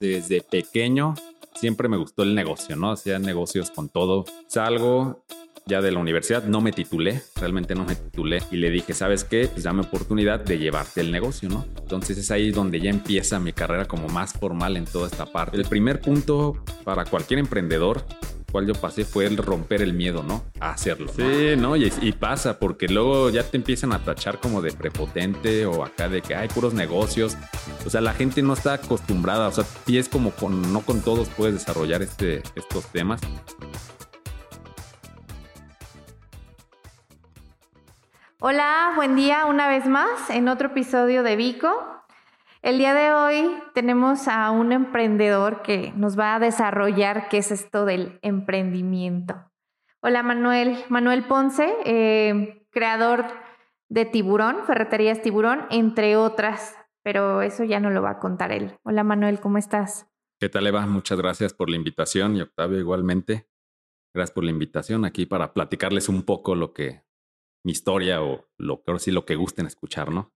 desde pequeño siempre me gustó el negocio, ¿no? Hacía negocios con todo. Salgo ya de la universidad, no me titulé, realmente no me titulé y le dije, ¿sabes qué? Pues dame oportunidad de llevarte el negocio, ¿no? Entonces es ahí donde ya empieza mi carrera como más formal en toda esta parte. El primer punto para cualquier emprendedor cual yo pasé fue el romper el miedo, ¿no? A hacerlo. Sí, ¿no? Y, y, pasa, porque luego ya te empiezan a tachar como de prepotente o acá de que hay puros negocios. O sea, la gente no está acostumbrada. O sea, sí es como con, no con todos puedes desarrollar este, estos temas. Hola, buen día una vez más en otro episodio de Vico. El día de hoy tenemos a un emprendedor que nos va a desarrollar qué es esto del emprendimiento. Hola Manuel, Manuel Ponce, eh, creador de Tiburón, Ferreterías Tiburón, entre otras, pero eso ya no lo va a contar él. Hola Manuel, ¿cómo estás? ¿Qué tal Eva? Muchas gracias por la invitación y Octavio igualmente. Gracias por la invitación aquí para platicarles un poco lo que mi historia o lo que sí lo que gusten escuchar, ¿no?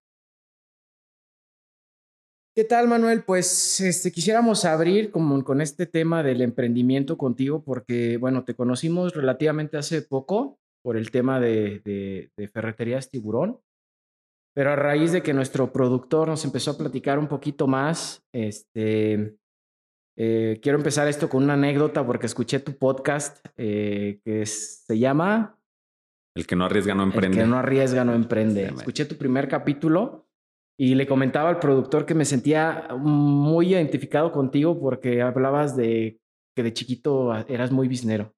¿Qué tal, Manuel? Pues este, quisiéramos abrir como con este tema del emprendimiento contigo porque, bueno, te conocimos relativamente hace poco por el tema de, de, ferreterías tiburón, pero a raíz de que nuestro productor nos empezó a platicar un poquito más, este, eh, quiero empezar esto con una anécdota porque escuché tu podcast eh, que se llama... El que no arriesga no emprende. El que no arriesga no emprende. Escuché tu primer capítulo y le comentaba al productor que me sentía muy identificado contigo porque hablabas de que de chiquito eras muy biznero.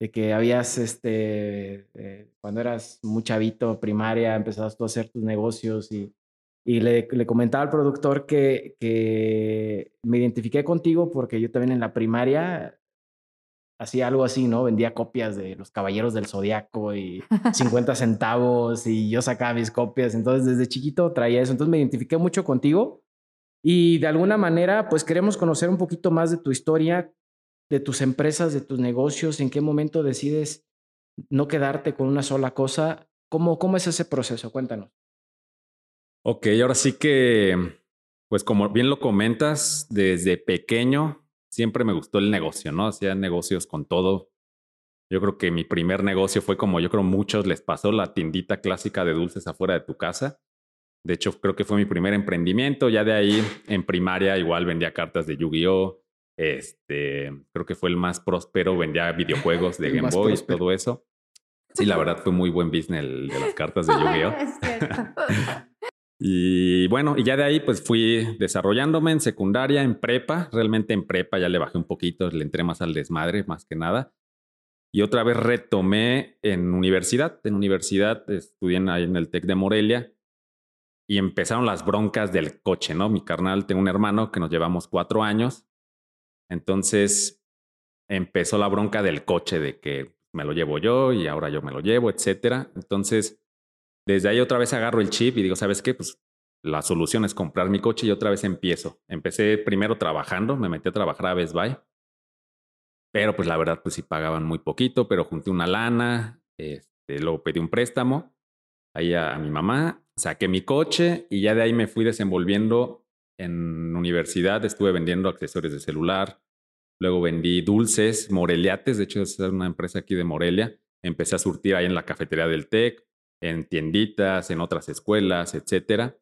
De que habías, este, eh, cuando eras muy chavito, primaria, empezabas tú a hacer tus negocios y, y le, le, comentaba al productor que, que me identifiqué contigo porque yo también en la primaria hacía algo así, ¿no? Vendía copias de Los Caballeros del Zodiaco y 50 centavos y yo sacaba mis copias. Entonces, desde chiquito traía eso. Entonces, me identifiqué mucho contigo y de alguna manera, pues queremos conocer un poquito más de tu historia, de tus empresas, de tus negocios, en qué momento decides no quedarte con una sola cosa. ¿Cómo, cómo es ese proceso? Cuéntanos. Ok, ahora sí que, pues como bien lo comentas, desde pequeño siempre me gustó el negocio, ¿no? Hacía negocios con todo. Yo creo que mi primer negocio fue como yo creo muchos les pasó la tiendita clásica de dulces afuera de tu casa. De hecho, creo que fue mi primer emprendimiento. Ya de ahí, en primaria, igual vendía cartas de Yu-Gi-Oh! Este, creo que fue el más próspero, vendía videojuegos de Game Boy, y todo eso. Sí, la verdad fue muy buen business el de las cartas de Yu-Gi-Oh! Y bueno, y ya de ahí pues fui desarrollándome en secundaria, en prepa, realmente en prepa ya le bajé un poquito, le entré más al desmadre, más que nada. Y otra vez retomé en universidad, en universidad estudié ahí en el TEC de Morelia y empezaron las broncas del coche, ¿no? Mi carnal, tengo un hermano que nos llevamos cuatro años, entonces empezó la bronca del coche, de que me lo llevo yo y ahora yo me lo llevo, etcétera. Entonces desde ahí otra vez agarro el chip y digo, ¿sabes qué? Pues la solución es comprar mi coche y otra vez empiezo. Empecé primero trabajando, me metí a trabajar a Best Buy. Pero pues la verdad, pues sí pagaban muy poquito, pero junté una lana, este, luego pedí un préstamo ahí a, a, mi mamá, saqué mi coche y ya de ahí me fui desenvolviendo en universidad, estuve vendiendo accesorios de celular, luego vendí dulces, moreliates, de hecho es una empresa aquí de Morelia, empecé a surtir ahí en la cafetería del TEC, en tienditas, en otras escuelas, etcétera.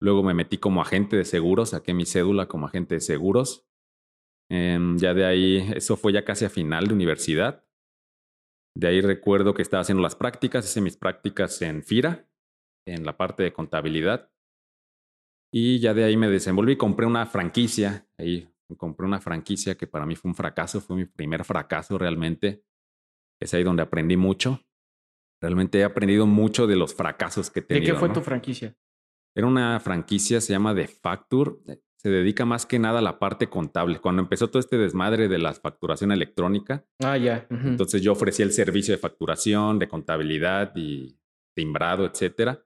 Luego me metí como agente de seguros, saqué mi cédula como agente de seguros. Em, ya de ahí, eso fue ya casi a final de universidad. De ahí recuerdo que estaba haciendo las prácticas, hice mis prácticas en FIRA, en la parte de contabilidad. Y ya de ahí me desenvolví, compré una franquicia, ahí compré una franquicia que para mí fue un fracaso, fue mi primer fracaso realmente. Es ahí donde aprendí mucho. Realmente he aprendido mucho de los fracasos que he tenido. ¿De qué fue tu franquicia? Era una franquicia, se llama The Facture. Eh, se dedica más que nada a la parte contable. Cuando empezó todo este desmadre de la facturación electrónica. Ah, ya. Entonces yo ofrecía el servicio de facturación, de contabilidad y timbrado, etcétera.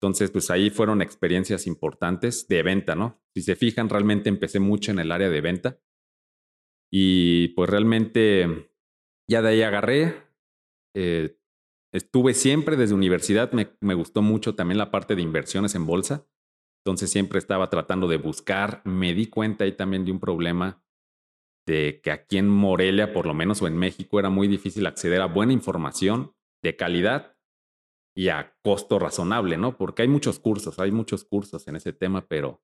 Entonces, pues ahí fueron experiencias importantes de venta, ¿no? Si se fijan, realmente empecé mucho en el área de venta. Y pues realmente ya de ahí agarré, eh, Estuve siempre desde universidad, me, gustó mucho también la parte de inversiones en bolsa. Entonces siempre estaba tratando de buscar. Me di cuenta ahí también de un problema de que aquí en Morelia, por lo menos, o en México, era muy difícil acceder a buena información de calidad y a costo razonable, ¿no? Porque hay muchos cursos, hay muchos cursos en ese tema, pero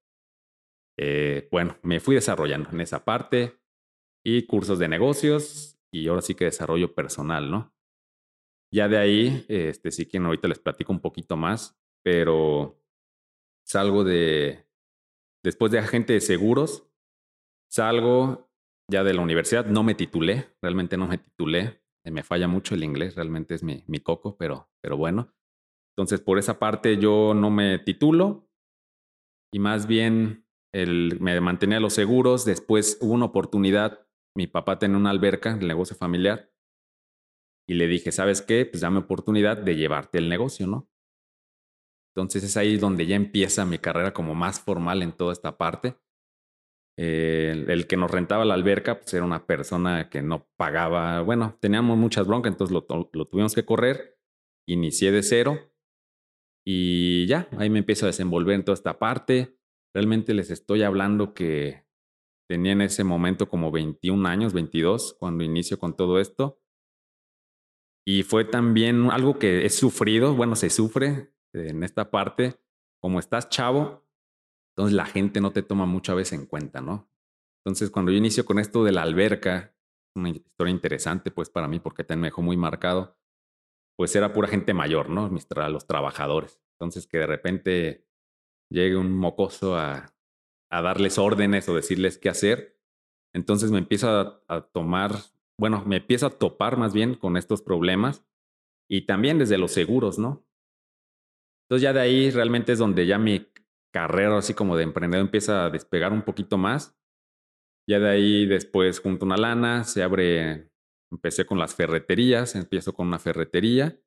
eh, bueno, me fui desarrollando en esa parte y cursos de negocios y ahora sí que desarrollo personal, ¿no? Ya de ahí, este, sí que ahorita les platico un poquito más, pero salgo de, después de agente de seguros, salgo ya de la universidad, no me titulé, realmente no me titulé, eh, me falla mucho el inglés, realmente es mi, coco, pero, pero bueno. Entonces, por esa parte yo no me titulo y más bien el, me mantenía los seguros. Después hubo una oportunidad, mi papá tenía una alberca, el negocio familiar, y le dije, ¿sabes qué? Pues dame oportunidad de llevarte el negocio, ¿no? Entonces es ahí donde ya empieza mi carrera como más formal en toda esta parte. El, que nos rentaba la alberca pues era una persona que no pagaba, bueno, teníamos muchas broncas, entonces lo, lo tuvimos que correr, inicié de cero y ya, ahí me empiezo a desenvolver en toda esta parte. Realmente les estoy hablando que tenía en ese momento como 21 años, 22, cuando inicio con todo esto. Y fue también algo que he sufrido, bueno, se sufre en esta parte, como estás chavo, entonces la gente no te toma muchas veces en cuenta, ¿no? Entonces cuando yo inicio con esto de la alberca, una historia interesante pues para mí porque también me dejó muy marcado, pues era pura gente mayor, ¿no? Mis los trabajadores. Entonces que de repente llegue un mocoso a, a darles órdenes o decirles qué hacer, entonces me empiezo a tomar bueno, me empiezo a topar más bien con estos problemas y también desde los seguros, ¿no? Entonces ya de ahí realmente es donde ya mi carrera así como de emprendedor empieza a despegar un poquito más. Ya de ahí después junto una lana, se abre, empecé con las ferreterías, empiezo con una ferretería.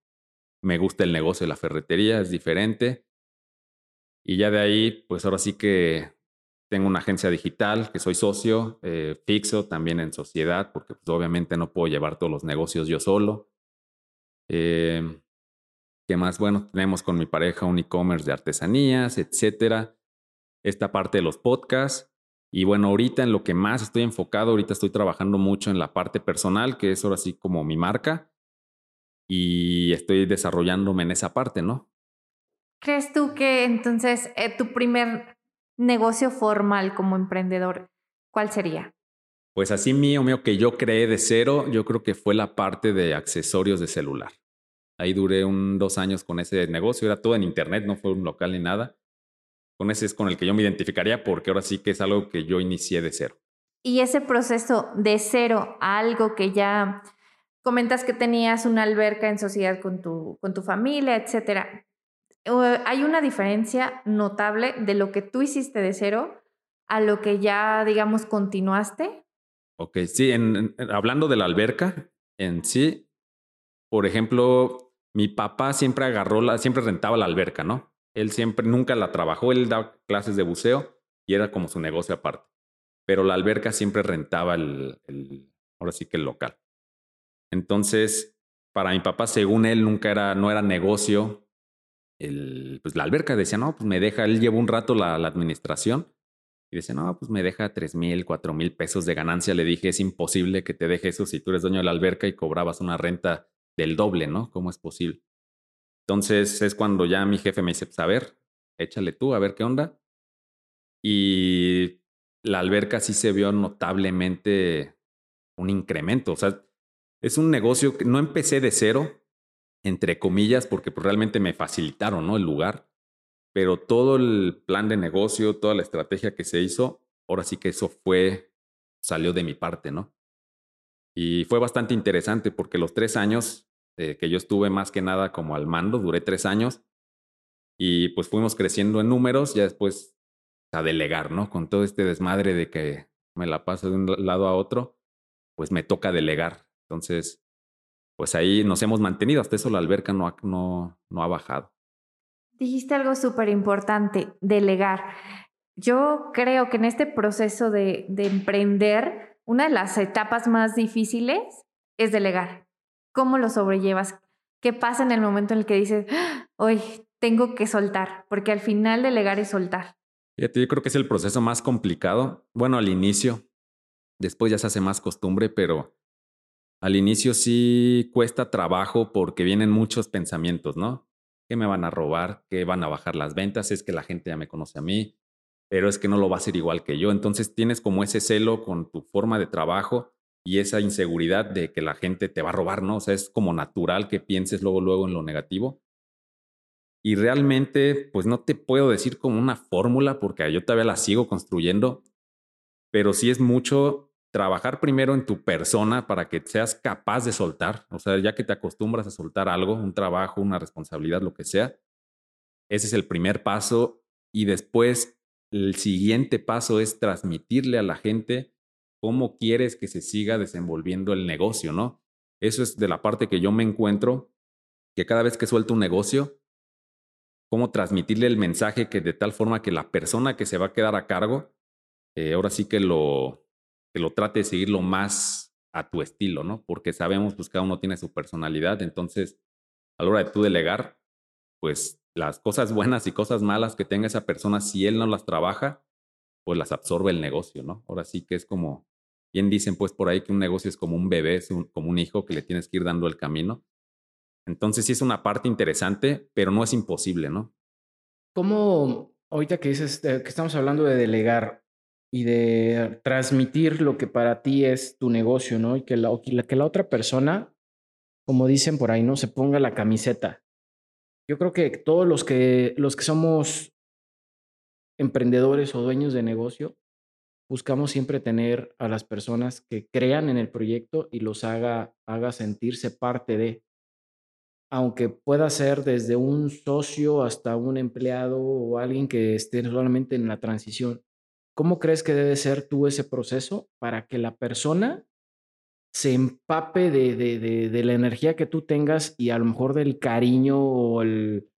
Me gusta el negocio de la ferretería, es diferente. Y ya de ahí, pues ahora sí que tengo una agencia digital que soy socio, eh, fixo también en sociedad, porque pues, obviamente no puedo llevar todos los negocios yo solo. Eh, ¿Qué más? Bueno, tenemos con mi pareja un e-commerce de artesanías, etcétera. Esta parte de los podcasts. Y bueno, ahorita en lo que más estoy enfocado, ahorita estoy trabajando mucho en la parte personal, que es ahora sí como mi marca. Y estoy desarrollándome en esa parte, ¿no? ¿Crees tú que entonces eh, tu primer negocio formal como emprendedor, ¿cuál sería? Pues así mío, mío, que yo creé de cero, yo creo que fue la parte de accesorios de celular. Ahí duré un dos años con ese negocio, era todo en internet, no fue un local ni nada. Con ese es con el que yo me identificaría porque ahora sí que es algo que yo inicié de cero. Y ese proceso de cero a algo que ya comentas que tenías una alberca en sociedad con tu, con tu familia, etcétera hay una diferencia notable de lo que tú hiciste de cero a lo que ya, digamos, continuaste. Ok, sí, hablando de la alberca en sí, por ejemplo, mi papá siempre agarró, siempre rentaba la alberca, ¿no? Él siempre, nunca la trabajó, él daba clases de buceo y era como su negocio aparte. Pero la alberca siempre rentaba el, el ahora sí que el local. Entonces, para mi papá, según él, nunca era, no era negocio el, pues la alberca decía, no, pues me deja, él lleva un rato la, administración y dice, no, pues me deja tres mil, cuatro mil pesos de ganancia. Le dije, es imposible que te deje eso si tú eres dueño de la alberca y cobrabas una renta del doble, ¿no? ¿Cómo es posible? Entonces es cuando ya mi jefe me dice, pues a ver, échale tú, a ver qué onda. Y la alberca sí se vio notablemente un incremento. O sea, es un negocio que no empecé de cero, entre comillas, porque pues, realmente me facilitaron el lugar, pero todo el plan de negocio, toda la estrategia que se hizo, ahora sí que eso fue, salió de mi parte, ¿no? Y fue bastante interesante porque los tres años eh, que yo estuve más que nada como al mando, duré tres años, y pues fuimos creciendo en números, ya después a delegar. Con todo este desmadre de que me la paso de un lado a otro, pues me toca delegar. Entonces, pues ahí nos hemos mantenido. Hasta eso la alberca no ha, no, no ha bajado. Dijiste algo súper importante, delegar. Yo creo que en este proceso de, de emprender, una de las etapas más difíciles es delegar. ¿Cómo lo sobrellevas? ¿Qué pasa en el momento en el que dices, hoy tengo que soltar? Porque al final delegar es soltar. Fíjate, yo creo que es el proceso más complicado. Bueno, al inicio, después ya se hace más costumbre, pero al inicio sí cuesta trabajo porque vienen muchos pensamientos, ¿no? ¿Qué me van a robar? ¿Qué van a bajar las ventas? Es que la gente ya me conoce a mí, pero es que no lo va a hacer igual que yo. Entonces tienes como ese celo con tu forma de trabajo y esa inseguridad de que la gente te va a robar, ¿no? O sea, es como natural que pienses luego, luego en lo negativo. Y realmente, pues no te puedo decir como una fórmula porque yo todavía la sigo construyendo, pero sí es mucho trabajar primero en tu persona para que seas capaz de soltar. O sea, ya que te acostumbras a soltar algo, un trabajo, una responsabilidad, lo que sea, ese es el primer paso. Y después, el siguiente paso es transmitirle a la gente cómo quieres que se siga desenvolviendo el negocio, ¿no? Eso es de la parte que yo me encuentro, que cada vez que suelto un negocio, cómo transmitirle el mensaje que de tal forma que la persona que se va a quedar a cargo, eh, ahora sí que lo, que lo trate de seguirlo más a tu estilo, ¿no? Porque sabemos, pues cada uno tiene su personalidad, entonces a la hora de tú delegar, pues las cosas buenas y cosas malas que tenga esa persona, si él no las trabaja, pues las absorbe el negocio, ¿no? Ahora sí que es como, bien dicen pues por ahí que un negocio es como un bebé, es como un hijo que le tienes que ir dando el camino. Entonces sí es una parte interesante, pero no es imposible, ¿no? ¿Cómo, ahorita que dices que estamos hablando de delegar y de transmitir lo que para ti es tu negocio, ¿no? Y que la, que la otra persona, como dicen por ahí, ¿no? Se ponga la camiseta. Yo creo que todos los que, los que somos emprendedores o dueños de negocio, buscamos siempre tener a las personas que crean en el proyecto y los haga, haga sentirse parte de aunque pueda ser desde un socio hasta un empleado o alguien que esté solamente en la transición, ¿cómo crees que debe ser tú ese proceso para que la persona se empape de, de, la energía que tú tengas y a lo mejor del cariño o, el,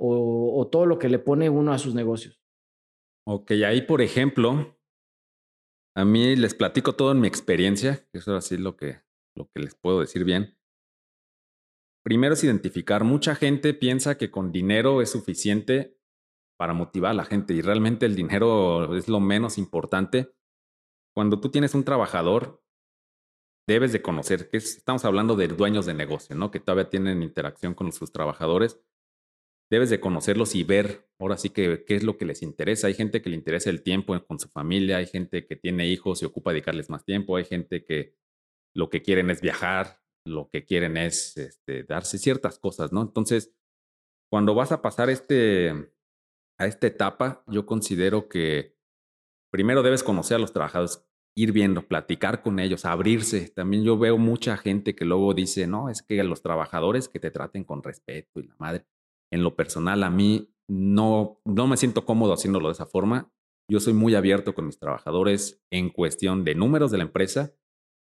o, todo lo que le pone uno a sus negocios? Ok, ahí por ejemplo, a mí les platico todo en mi experiencia, eso es así lo que, lo que les puedo decir bien. Primero es identificar, mucha gente piensa que con dinero es suficiente para motivar a la gente y realmente el dinero es lo menos importante. Cuando tú tienes un trabajador, debes de conocer que estamos hablando de dueños de negocio, ¿no? Que todavía tienen interacción con sus trabajadores. Debes de conocerlos y ver ahora sí que qué es lo que les interesa. Hay gente que le interesa el tiempo con su familia, hay gente que tiene hijos y ocupa dedicarles más tiempo, hay gente que lo que quieren es viajar, lo que quieren es este, darse ciertas cosas, ¿no? Entonces, cuando vas a pasar este, a esta etapa, yo considero que primero debes conocer a los trabajadores, ir viendo, platicar con ellos, abrirse. También yo veo mucha gente que luego dice, no, es que a los trabajadores que te traten con respeto y la madre. En lo personal, a mí no, no me siento cómodo haciéndolo de esa forma. Yo soy muy abierto con mis trabajadores en cuestión de números de la empresa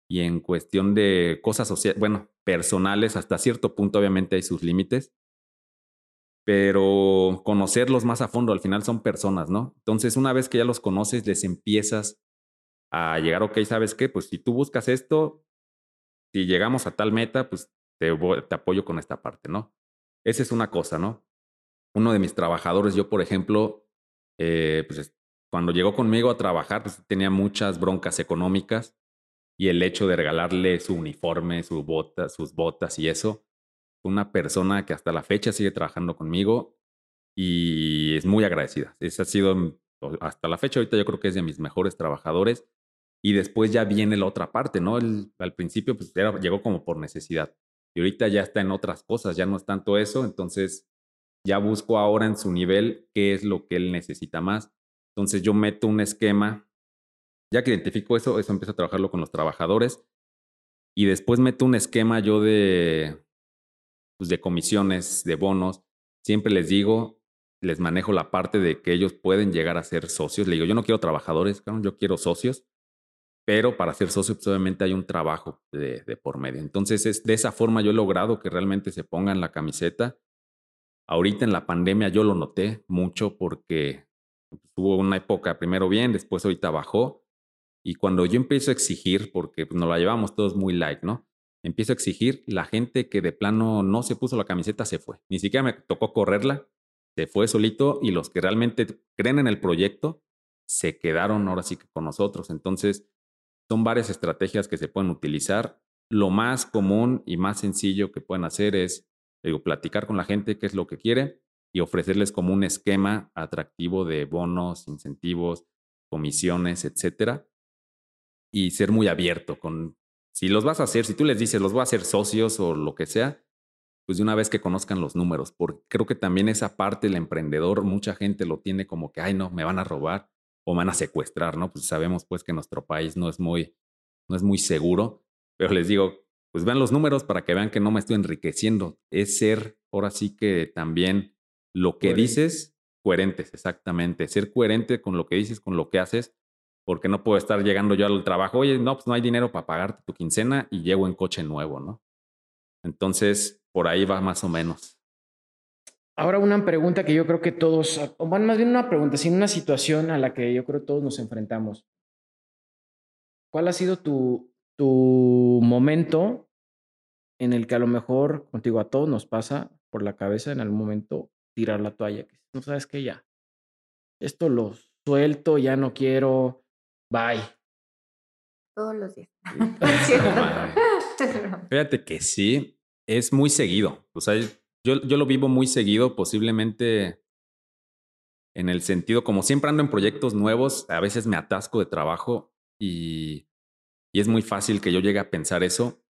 y en cuestión de cosas sociales, bueno, personales, hasta cierto punto obviamente hay sus límites, pero conocerlos más a fondo, al final son personas, ¿no? Entonces, una vez que ya los conoces, les empiezas a llegar, ok, ¿sabes qué? Pues si tú buscas esto, si llegamos a tal meta, pues te, apoyo con esta parte, ¿no? Esa es una cosa, ¿no? Uno de mis trabajadores, yo por ejemplo, eh, pues cuando llegó conmigo a trabajar, pues tenía muchas broncas económicas y el hecho de regalarle su uniforme, sus botas y eso, una persona que hasta la fecha sigue trabajando conmigo y es muy agradecida. Esa ha sido hasta la fecha, ahorita yo creo que es de mis mejores trabajadores. Y después ya viene la otra parte, ¿no? al principio pues llegó como por necesidad. Y ahorita ya está en otras cosas, ya no es tanto eso. Entonces ya busco ahora en su nivel qué es lo que él necesita más. Entonces yo meto un esquema ya que identifico eso, eso empiezo a trabajarlo con los trabajadores y después meto un esquema yo de, pues de comisiones, de bonos. Siempre les digo, les manejo la parte de que ellos pueden llegar a ser socios. Le digo, yo no quiero trabajadores, yo quiero socios, pero para ser socio pues, obviamente hay un trabajo de, por medio. Entonces, es, de esa forma yo he logrado que realmente se pongan la camiseta. Ahorita en la pandemia yo lo noté mucho porque tuvo una época primero bien, después ahorita bajó y cuando yo empiezo a exigir, porque pues, nos la llevamos todos muy light, ¿no? Empiezo a exigir, la gente que de plano no se puso la camiseta se fue. Ni siquiera me tocó correrla. se fue solito y los que realmente creen en el proyecto se quedaron ahora sí que con nosotros. Entonces, son varias estrategias que se pueden utilizar. Lo más común y más sencillo que pueden hacer es digo, platicar con la gente qué es lo que quiere y ofrecerles como un esquema atractivo de bonos, incentivos, comisiones, etcétera. Y ser muy abierto con, si los vas a hacer, si tú les dices, los voy a hacer socios o lo que sea, pues de una vez que conozcan los números, porque creo que también esa parte del emprendedor, mucha gente lo tiene como que, ay, no, me van a robar o me van a secuestrar, ¿no? Pues sabemos pues que nuestro país no es muy, no es muy seguro, pero les digo, pues vean los números para que vean que no me estoy enriqueciendo. Es ser, ahora sí que también lo que dices, coherentes, exactamente. Ser coherente con lo que dices, con lo que haces, porque no puedo estar llegando yo al trabajo, oye, no, pues no hay dinero para pagarte tu quincena y llego en coche nuevo, ¿no? Entonces, por ahí va más o menos. Ahora una pregunta que yo creo que todos, bueno, más bien una pregunta, sino una situación a la que yo creo todos nos enfrentamos. ¿Cuál ha sido tu, tu momento en el que a lo mejor contigo a todos nos pasa por la cabeza en algún momento tirar la toalla? Que no sabes que ya, esto lo suelto, ya no quiero, bye. Todos los días. Fíjate que sí, es muy seguido. O sea, yo, yo lo vivo muy seguido, posiblemente en el sentido, como siempre ando en proyectos nuevos, a veces me atasco de trabajo y, y es muy fácil que yo llegue a pensar eso,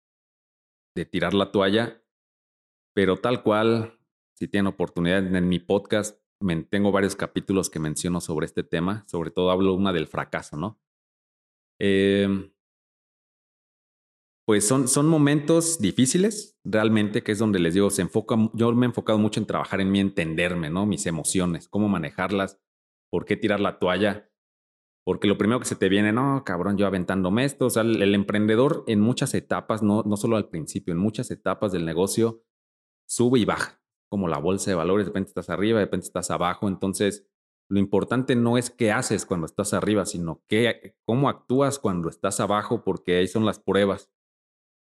de tirar la toalla, pero tal cual, si tienen oportunidad en mi podcast, tengo varios capítulos que menciono sobre este tema, sobre todo hablo una del fracaso, ¿no? Eh, pues son, son momentos difíciles, realmente, que es donde les digo, se enfoca, yo me he enfocado mucho en trabajar en mí, entenderme, ¿no? Mis emociones, cómo manejarlas, por qué tirar la toalla, porque lo primero que se te viene, no, cabrón, yo aventándome esto, o sea, el, emprendedor en muchas etapas, no, no solo al principio, en muchas etapas del negocio, sube y baja, como la bolsa de valores, de repente estás arriba, de repente estás abajo, entonces lo importante no es qué haces cuando estás arriba, sino qué, cómo actúas cuando estás abajo, porque ahí son las pruebas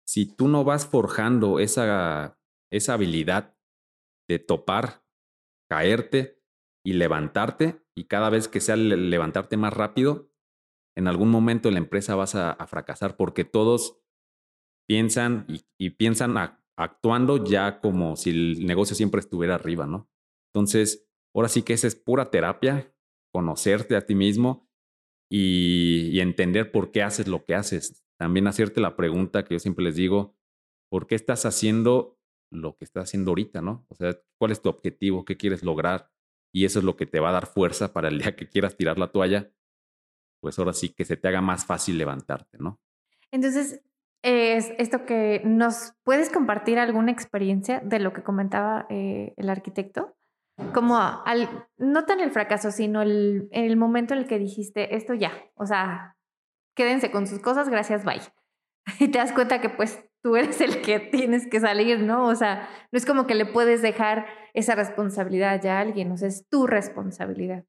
si tú no vas forjando esa, esa habilidad de topar, caerte y levantarte, y cada vez que sea levantarte más rápido, en algún momento la empresa vas a, fracasar porque todos piensan y, piensan actuando ya como si el negocio siempre estuviera arriba, ¿no? Entonces, ahora sí que esa es pura terapia, conocerte a ti mismo y entender por qué haces lo que haces también hacerte la pregunta que yo siempre les digo, ¿por qué estás haciendo lo que estás haciendo ahorita, no? O sea, ¿cuál es tu objetivo? ¿Qué quieres lograr? Y eso es lo que te va a dar fuerza para el día que quieras tirar la toalla, pues ahora sí que se te haga más fácil levantarte, ¿no? Entonces, es esto que nos puedes compartir alguna experiencia de lo que comentaba eh, el arquitecto, como al, no tan el fracaso, sino el, el momento en el que dijiste esto ya, o sea, quédense con sus cosas, gracias, bye. Y te das cuenta que pues tú eres el que tienes que salir, ¿no? O sea, no es como que le puedes dejar esa responsabilidad ya a alguien, o sea, es tu responsabilidad.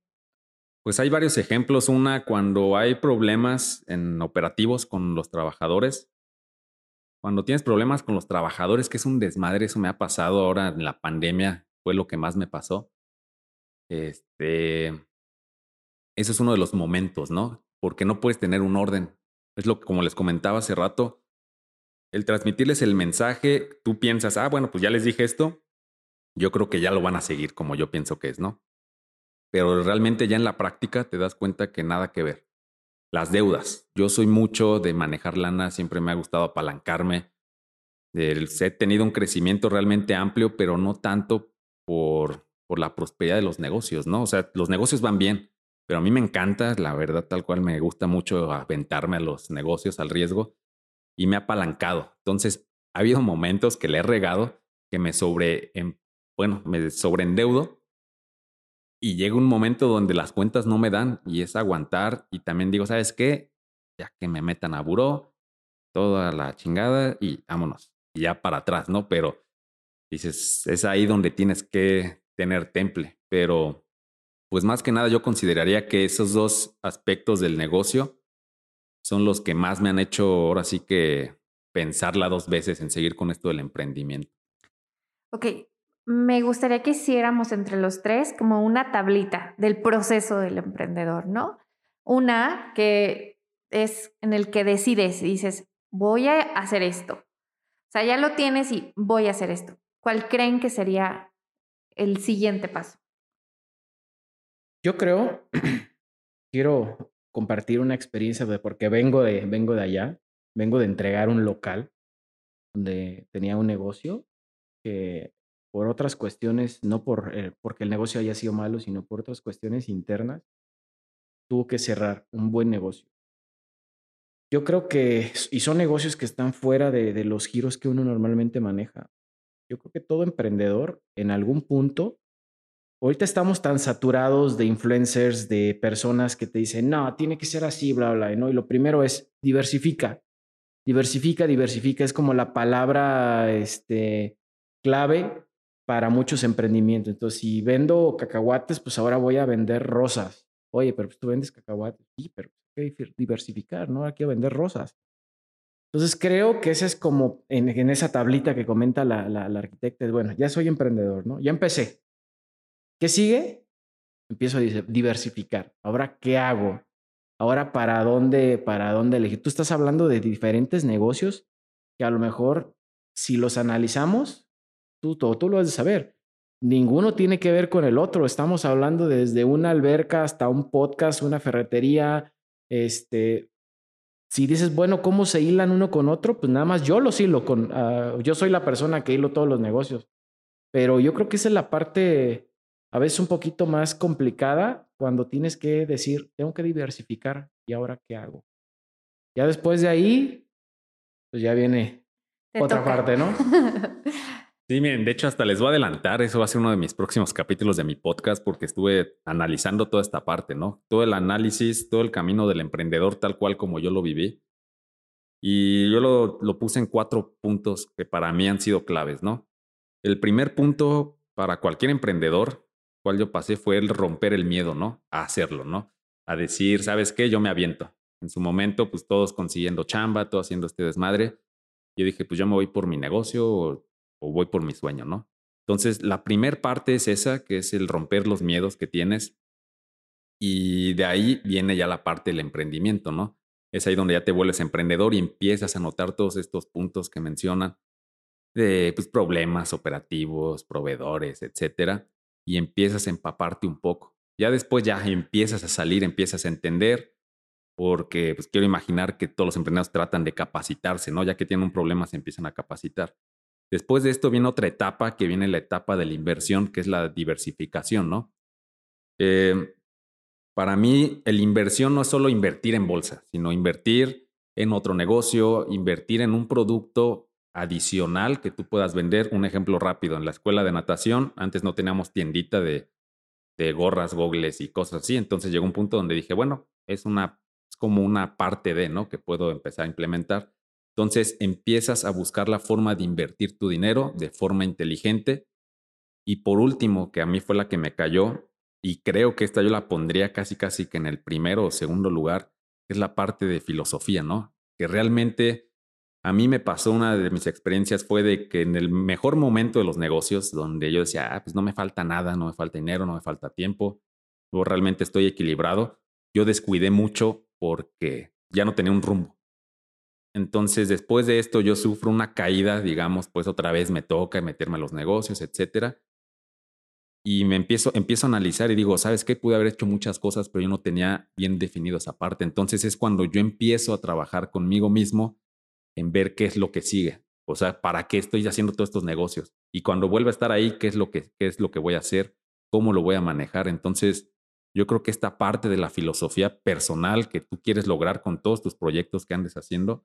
Pues hay varios ejemplos. Una, cuando hay problemas en operativos con los trabajadores. Cuando tienes problemas con los trabajadores, que es un desmadre, eso me ha pasado ahora en la pandemia, fue lo que más me pasó. Este, eso es uno de los momentos, ¿no? porque no puedes tener un orden. Es lo que, como les comentaba hace rato, el transmitirles el mensaje, tú piensas, ah, bueno, pues ya les dije esto, yo creo que ya lo van a seguir como yo pienso que es, ¿no? Pero realmente ya en la práctica te das cuenta que nada que ver. Las deudas. Yo soy mucho de manejar lana, siempre me ha gustado apalancarme. He tenido un crecimiento realmente amplio, pero no tanto por, por la prosperidad de los negocios, ¿no? O sea, los negocios van bien, pero a mí me encanta, la verdad, tal cual me gusta mucho aventarme a los negocios, al riesgo, y me ha apalancado. Entonces, ha habido momentos que le he regado, que me sobre, bueno, me sobreendeudo, y llega un momento donde las cuentas no me dan, y es aguantar, y también digo, ¿sabes qué? Ya que me metan a buró, toda la chingada, y vámonos, y ya para atrás, ¿no? Pero dices, es ahí donde tienes que tener temple, pero pues más que nada yo consideraría que esos dos aspectos del negocio son los que más me han hecho ahora sí que pensarla dos veces en seguir con esto del emprendimiento. Ok, me gustaría que hiciéramos entre los tres como una tablita del proceso del emprendedor, ¿no? Una que es en el que decides y dices, voy a hacer esto. O sea, ya lo tienes y voy a hacer esto. ¿Cuál creen que sería el siguiente paso? Yo creo, quiero compartir una experiencia de porque vengo de, vengo de allá, vengo de entregar un local donde tenía un negocio que por otras cuestiones, no por, eh, porque el negocio haya sido malo, sino por otras cuestiones internas, tuvo que cerrar un buen negocio. Yo creo que, y son negocios que están fuera de, de los giros que uno normalmente maneja. Yo creo que todo emprendedor en algún punto, ahorita estamos tan saturados de influencers, de personas que te dicen, no, tiene que ser así, bla, bla, ¿no? Y lo primero es diversifica, diversifica, diversifica, es como la palabra este, clave para muchos emprendimientos. Entonces, si vendo cacahuates, pues ahora voy a vender rosas. Oye, pero pues, tú vendes cacahuates. Sí, pero hay que diversificar, ¿no? Aquí a vender rosas. Entonces, creo que ese es como en, esa tablita que comenta la, la, la arquitecta, bueno, ya soy emprendedor, ¿no? Ya empecé. ¿Qué sigue? Empiezo a diversificar. Ahora, ¿qué hago? Ahora, ¿para dónde, para dónde elegir? Tú estás hablando de diferentes negocios que a lo mejor, si los analizamos, tú, todo, tú lo has de saber ninguno tiene que ver con el otro. Estamos hablando desde una alberca hasta un podcast, una ferretería. Este, si dices, bueno, ¿cómo se hilan uno con otro? Pues nada más yo los hilo con, uh, yo soy la persona que hilo todos los negocios. Pero yo creo que esa es la parte a veces un poquito más complicada cuando tienes que decir, tengo que diversificar y ahora qué hago. Ya después de ahí, pues ya viene Te otra toca. parte, ¿no? Sí, miren, de hecho hasta les voy a adelantar, eso va a ser uno de mis próximos capítulos de mi podcast porque estuve analizando toda esta parte, ¿no? Todo el análisis, todo el camino del emprendedor tal cual como yo lo viví. Y yo lo, lo puse en cuatro puntos que para mí han sido claves, ¿no? El primer punto para cualquier emprendedor, cual yo pasé, fue el romper el miedo, ¿no? A hacerlo, ¿no? A decir, ¿sabes qué? Yo me aviento. En su momento, pues todos consiguiendo chamba, todos haciendo este desmadre. Yo dije, pues yo me voy por mi negocio, o voy por mi sueño, ¿no? Entonces, la primer parte es esa, que es el romper los miedos que tienes. Y de ahí viene ya la parte del emprendimiento, ¿no? Es ahí donde ya te vuelves emprendedor y empiezas a notar todos estos puntos que mencionan de pues, problemas operativos, proveedores, etcétera, y empiezas a empaparte un poco. Ya después ya empiezas a salir, empiezas a entender, porque pues quiero imaginar que todos los emprendedores tratan de capacitarse, ¿no? Ya que tienen un problema se empiezan a capacitar. Después de esto viene otra etapa, que viene la etapa de la inversión, que es la diversificación, ¿no? Eh, para mí, la inversión no es solo invertir en bolsa, sino invertir en otro negocio, invertir en un producto adicional que tú puedas vender. Un ejemplo rápido, en la escuela de natación, antes no teníamos tiendita de, de gorras, gogles y cosas así. Entonces llegó un punto donde dije, bueno, es, una, es como una parte de, ¿no? Que puedo empezar a implementar. Entonces empiezas a buscar la forma de invertir tu dinero de forma inteligente. Y por último, que a mí fue la que me cayó, y creo que esta yo la pondría casi casi que en el primero o segundo lugar, es la parte de filosofía, ¿no? Que realmente a mí me pasó una de mis experiencias fue de que en el mejor momento de los negocios, donde yo decía, ah, pues no me falta nada, no me falta dinero, no me falta tiempo, yo realmente estoy equilibrado, yo descuidé mucho porque ya no tenía un rumbo. Entonces, después de esto, yo sufro una caída, digamos, pues otra vez me toca meterme a los negocios, etcétera. Y me empiezo, empiezo a analizar y digo, ¿sabes qué? Pude haber hecho muchas cosas, pero yo no tenía bien definido esa parte. Entonces es cuando yo empiezo a trabajar conmigo mismo en ver qué es lo que sigue. O sea, ¿para qué estoy haciendo todos estos negocios? Y cuando vuelva a estar ahí, ¿qué es lo que, qué es lo que voy a hacer? ¿Cómo lo voy a manejar? Entonces, yo creo que esta parte de la filosofía personal que tú quieres lograr con todos tus proyectos que andes haciendo,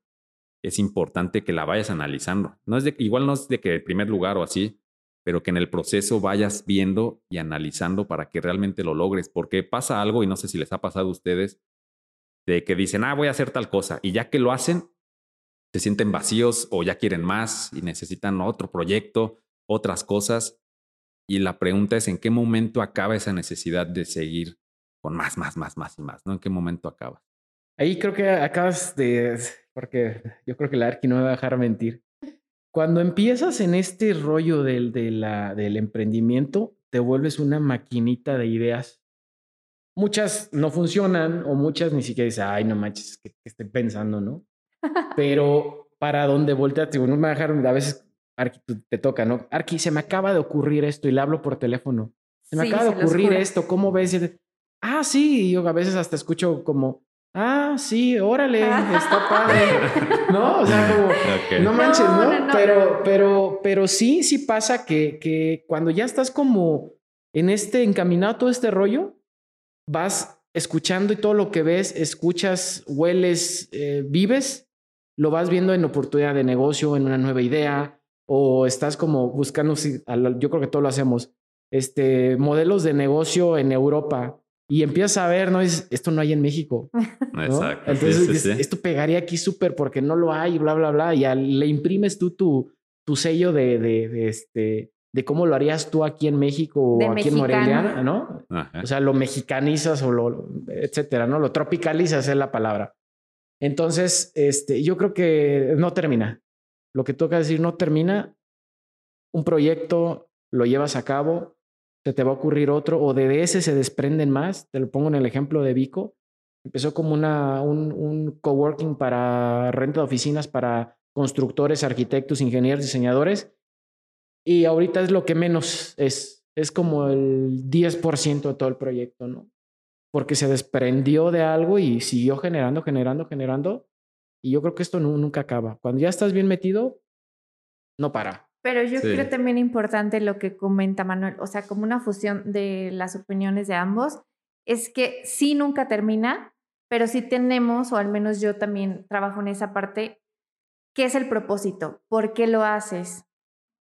es importante que la vayas analizando. No es de, igual no es de que el primer lugar o así, pero que en el proceso vayas viendo y analizando para que realmente lo logres, porque pasa algo, y no sé si les ha pasado a ustedes, de que dicen, ah, voy a hacer tal cosa, y ya que lo hacen, se sienten vacíos o ya quieren más y necesitan otro proyecto, otras cosas. Y la pregunta es, ¿en qué momento acaba esa necesidad de seguir con más, más, más, más y más? ¿no? ¿En qué momento acaba? Ahí creo que acabas de porque yo creo que la Arqui no me va a dejar mentir. cuando empiezas en este rollo del, del emprendimiento, te vuelves una maquinita de ideas. Muchas no funcionan o muchas ni siquiera dices, ay, no manches, que, estoy pensando, ¿no? Pero para donde volteate, uno me dejaron, a veces Arqui, te toca, ¿no? Arqui, se me acaba de ocurrir esto y le hablo por teléfono. Se me acaba de ocurrir esto, ¿cómo ves? ah, sí, y yo a veces hasta escucho como, ah, sí, órale, está padre. ¿No? O sea, como, no manches, ¿no? Pero, pero, pero sí, sí pasa que, que cuando ya estás como en este encaminado todo este rollo, vas escuchando y todo lo que ves, escuchas, hueles, eh, vives, lo vas viendo en oportunidad de negocio, en una nueva idea, o estás como buscando, yo creo que todos lo hacemos, este, modelos de negocio en Europa y empiezas a ver, ¿no? Es, esto no hay en México. Exacto. Entonces, esto pegaría aquí súper porque no lo hay, bla, bla, bla. Y le imprimes tú tu, tu sello de, de, este, de cómo lo harías tú aquí en México o aquí en Morelia, ¿no? O sea, lo mexicanizas o lo, etcétera, ¿no? Lo tropicalizas es la palabra. Entonces, este, yo creo que no termina. Lo que toca decir no termina. Un proyecto lo llevas a cabo, se te va a ocurrir otro, o de ese se desprenden más. Te lo pongo en el ejemplo de Vico. Empezó como una, un, un coworking para renta de oficinas para constructores, arquitectos, ingenieros, diseñadores. Y ahorita es lo que menos es. Es como el 10% de todo el proyecto, ¿no? Porque se desprendió de algo y siguió generando, generando, generando. Y yo creo que esto nunca acaba. Cuando ya estás bien metido, no para. Pero yo creo también importante lo que comenta Manuel, o sea, como una fusión de las opiniones de ambos, es que sí nunca termina, pero sí tenemos, o al menos yo también trabajo en esa parte, ¿qué es el propósito? ¿Por qué lo haces?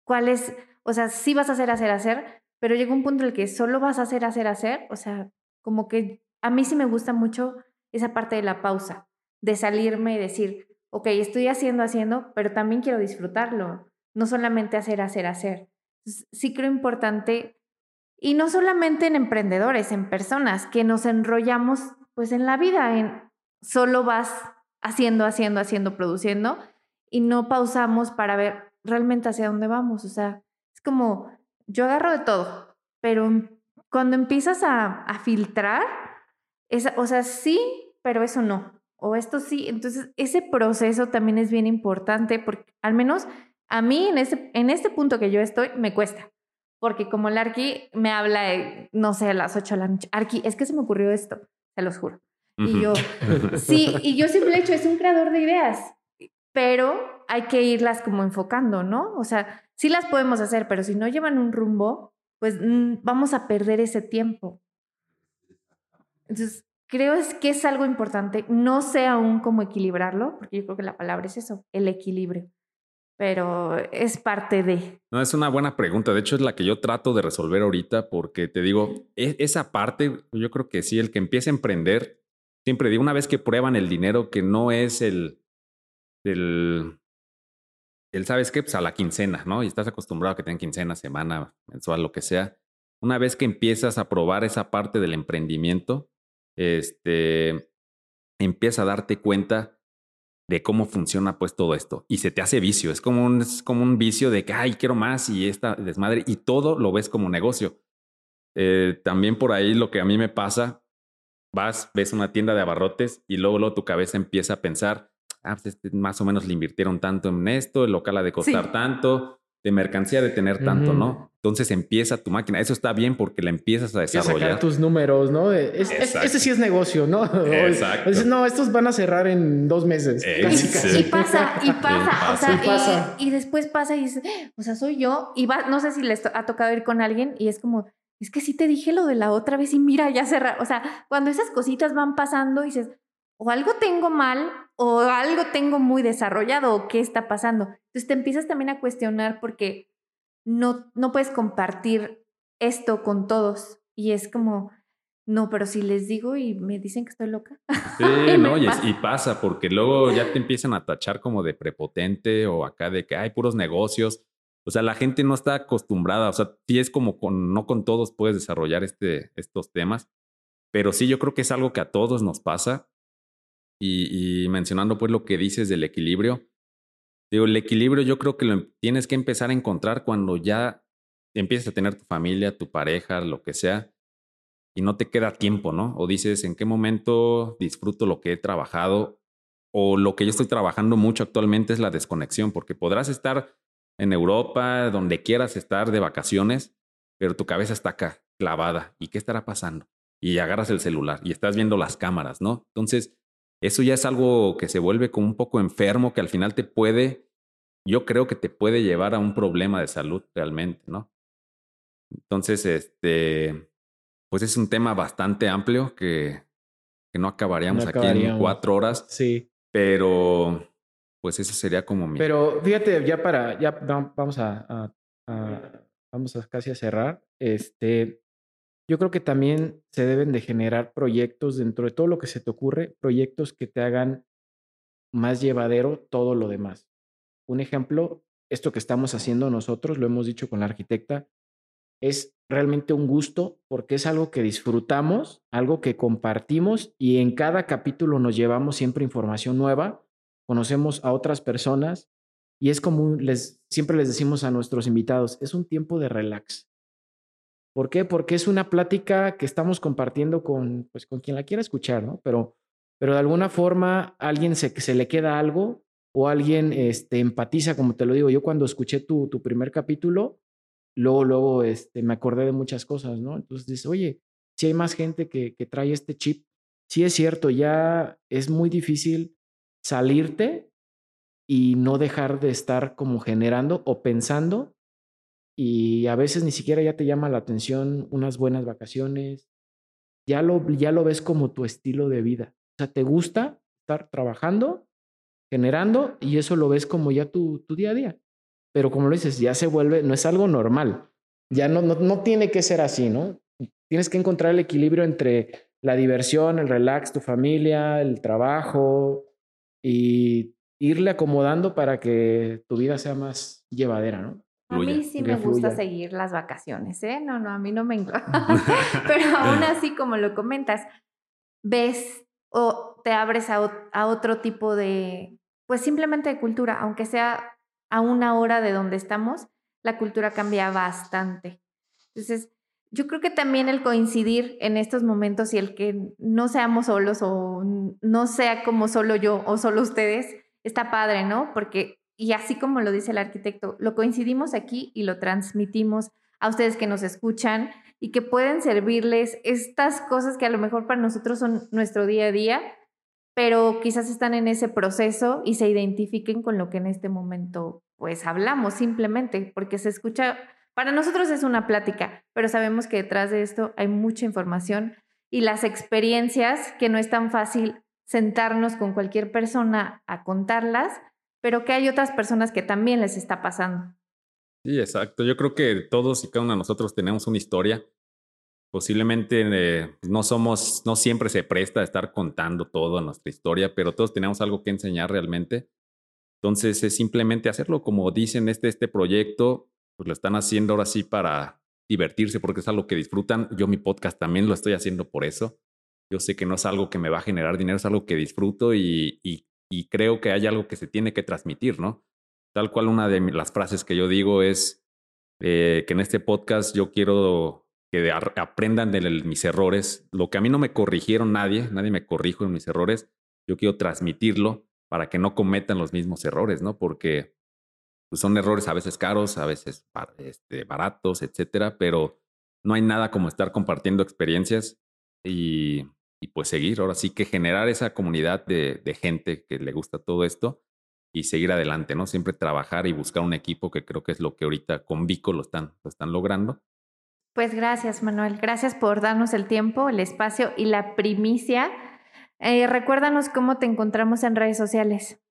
¿Cuál es? O sea, sí vas a hacer, hacer, hacer, pero llega un punto en el que solo vas a hacer, hacer, hacer, o sea, como que a mí sí me gusta mucho esa parte de la pausa, de salirme y decir, ok, estoy haciendo, haciendo, pero también quiero disfrutarlo no solamente hacer, hacer, hacer. sí creo importante, y no solamente en emprendedores, en personas, que nos enrollamos pues en la vida, en solo vas haciendo, haciendo, haciendo, produciendo, y no pausamos para ver realmente hacia dónde vamos. O sea, es como, yo agarro de todo, pero cuando empiezas a, a filtrar, esa, o sea, sí, pero eso no, o esto sí, entonces ese proceso también es bien importante, porque al menos a mí en este, en este punto que yo estoy me cuesta, porque como el Arqui me habla, no sé, a las 8 de la noche, Arqui, es que se me ocurrió esto, se los juro. Y yo, sí, y yo siempre he hecho, es un creador de ideas, pero hay que irlas como enfocando, ¿no? O sea, sí las podemos hacer, pero si no llevan un rumbo, pues mm, vamos a perder ese tiempo. Entonces, creo es que es algo importante. No sé aún cómo equilibrarlo, porque yo creo que la palabra es eso, el equilibrio pero es parte de. No, es una buena pregunta. De hecho, es la que yo trato de resolver ahorita porque te digo, e, esa parte, yo creo que sí, el que empieza a emprender, siempre digo, una vez que prueban el dinero, que no es el, el, el ¿sabes qué? Pues a la quincena, ¿no? Y estás acostumbrado a que tengan quincena, semana, mensual, lo que sea. Una vez que empiezas a probar esa parte del emprendimiento, este, empieza a darte cuenta de cómo funciona pues todo esto y se te hace vicio, es como un, es como un vicio de que, ay, quiero más y esta desmadre y todo lo ves como negocio. Eh, también por ahí lo que a mí me pasa, vas, ves una tienda de abarrotes y luego, luego tu cabeza empieza a pensar, ah, pues este más o menos le invirtieron tanto en esto, el local ha de costar tanto, de mercancía de tener tanto, ¿no? Entonces empieza tu máquina. Eso está bien porque la empiezas a desarrollar. sacar tus números, ¿no? Es, ese sí es negocio, ¿no? Exacto. no, estos van a cerrar en dos meses. Y pasa, y pasa. O sea, y, después pasa y dices, o sea, soy yo. Y va, no sé si les ha tocado ir con alguien y es como, es que sí te dije lo de la otra vez y mira, ya cerrar. O sea, cuando esas cositas van pasando y dices, o algo tengo mal o algo tengo muy desarrollado o qué está pasando. Entonces te empiezas también a cuestionar porque no, no puedes compartir esto con todos y es como, no, pero si les digo y me dicen que estoy loca. Sí, no, y, y, pasa porque luego ya te empiezan a tachar como de prepotente o acá de que hay puros negocios. O sea, la gente no está acostumbrada, o sea, sí es como con, no con todos puedes desarrollar este, estos temas, pero sí yo creo que es algo que a todos nos pasa y, mencionando pues lo que dices del equilibrio, Digo, el equilibrio yo creo que lo em, tienes que empezar a encontrar cuando ya empiezas a tener tu familia, tu pareja, lo que sea, y no te queda tiempo, ¿no? O dices, ¿en qué momento disfruto lo que he trabajado? O lo que yo estoy trabajando mucho actualmente es la desconexión, porque podrás estar en Europa, donde quieras estar de vacaciones, pero tu cabeza está acá, clavada. ¿Y qué estará pasando? Y agarras el celular y estás viendo las cámaras, ¿no? Entonces, eso ya es algo que se vuelve como un poco enfermo, que al final te puede, yo creo que te puede llevar a un problema de salud realmente, ¿no? Entonces, este, pues es un tema bastante amplio que, que no acabaríamos aquí en cuatro horas. Sí. Pero, pues eso sería como mi. Pero fíjate, ya para, ya vamos a, a, vamos a casi a cerrar. Este, yo creo que también se deben de generar proyectos dentro de todo lo que se te ocurre, proyectos que te hagan más llevadero todo lo demás. Un ejemplo, esto que estamos haciendo nosotros, lo hemos dicho con la arquitecta, es realmente un gusto porque es algo que disfrutamos, algo que compartimos y en cada capítulo nos llevamos siempre información nueva, conocemos a otras personas y es como les siempre les decimos a nuestros invitados, es un tiempo de relax. ¿Por qué? Porque es una plática que estamos compartiendo con, pues, con quien la quiera escuchar, ¿no? Pero, pero de alguna forma alguien se, se le queda algo o alguien este, empatiza, como te lo digo. Yo cuando escuché tu, tu primer capítulo, luego, luego este, me acordé de muchas cosas, ¿no? Entonces dices, oye, si hay más gente que, que trae este chip, sí es cierto, ya es muy difícil salirte y no dejar de estar como generando o pensando y a veces ni siquiera ya te llama la atención unas buenas vacaciones, ya lo, ya lo ves como tu estilo de vida. O sea, te gusta estar trabajando, generando y eso lo ves como ya tu, tu día a día. Pero como lo dices, ya se vuelve, no es algo normal. Ya no, no, no tiene que ser así, ¿no? Tienes que encontrar el equilibrio entre la diversión, el relax, tu familia, el trabajo y irle acomodando para que tu vida sea más llevadera, ¿no? A mí sí me gusta seguir las vacaciones, ¿eh? No, no, a mí no me Pero aún así, como lo comentas, ves o te abres a, a, otro tipo de, pues simplemente de cultura, aunque sea a una hora de donde estamos, la cultura cambia bastante. Entonces, yo creo que también el coincidir en estos momentos y el que no seamos solos o no sea como solo yo o solo ustedes, está padre, ¿no? Porque y así como lo dice el arquitecto, lo coincidimos aquí y lo transmitimos a ustedes que nos escuchan y que pueden servirles estas cosas que a lo mejor para nosotros son nuestro día a día, pero quizás están en ese proceso y se identifiquen con lo que en este momento pues hablamos simplemente, porque se escucha, para nosotros es una plática, pero sabemos que detrás de esto hay mucha información y las experiencias que no es tan fácil sentarnos con cualquier persona a contarlas, pero que hay otras personas que también les está pasando. Sí, exacto. Yo creo que todos y cada uno de nosotros tenemos una historia. Posiblemente eh, no somos, no siempre se presta a estar contando toda nuestra historia, pero todos tenemos algo que enseñar realmente. Entonces es simplemente hacerlo como dicen este, este proyecto, pues lo están haciendo ahora sí para divertirse porque es algo que disfrutan. Yo mi podcast también lo estoy haciendo por eso. Yo sé que no es algo que me va a generar dinero, es algo que disfruto y, y y creo que hay algo que se tiene que transmitir, ¿no? Tal cual una de las frases que yo digo es eh, que en este podcast yo quiero que aprendan de mis errores. Lo que a mí no me corrigieron nadie, nadie me corrijo en mis errores, yo quiero transmitirlo para que no cometan los mismos errores, ¿no? Porque pues, son errores a veces caros, a veces este, baratos, etcétera, pero no hay nada como estar compartiendo experiencias y y pues seguir, ahora sí que generar esa comunidad de, gente que le gusta todo esto y seguir adelante, ¿no? Siempre trabajar y buscar un equipo que creo que es lo que ahorita con Vico lo están, lo están logrando. Pues gracias, Manuel. Gracias por darnos el tiempo, el espacio y la primicia. Eh, recuérdanos cómo te encontramos en redes sociales.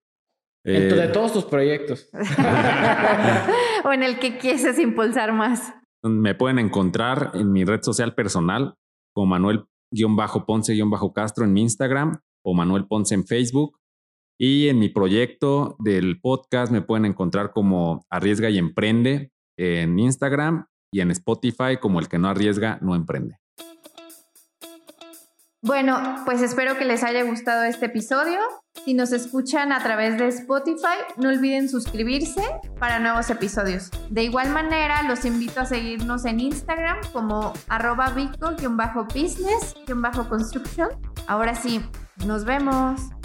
Eh, de todos tus proyectos. o en el que quieres impulsar más. Me pueden encontrar en mi red social personal como Manuel guion bajo Ponce guion bajo Castro en mi Instagram o Manuel Ponce en Facebook. Y en mi proyecto del podcast me pueden encontrar como Arriesga y Emprende en Instagram y en Spotify como el que no arriesga, no emprende. Bueno, pues espero que les haya gustado este episodio. Si nos escuchan a través de Spotify, no olviden suscribirse para nuevos episodios. De igual manera, los invito a seguirnos en Instagram como arroba vico-business-construction. Ahora sí, nos vemos.